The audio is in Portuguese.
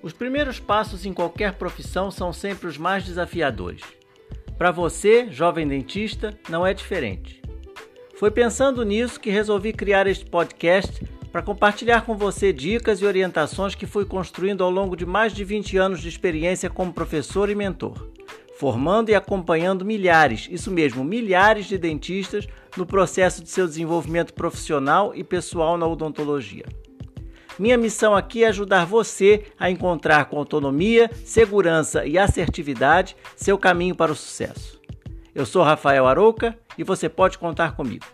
Os primeiros passos em qualquer profissão são sempre os mais desafiadores. Para você, jovem dentista, não é diferente. Foi pensando nisso que resolvi criar este podcast para compartilhar com você dicas e orientações que fui construindo ao longo de mais de 20 anos de experiência como professor e mentor, formando e acompanhando milhares, isso mesmo, milhares de dentistas no processo de seu desenvolvimento profissional e pessoal na odontologia. Minha missão aqui é ajudar você a encontrar com autonomia, segurança e assertividade seu caminho para o sucesso. Eu sou Rafael Arouca e você pode contar comigo.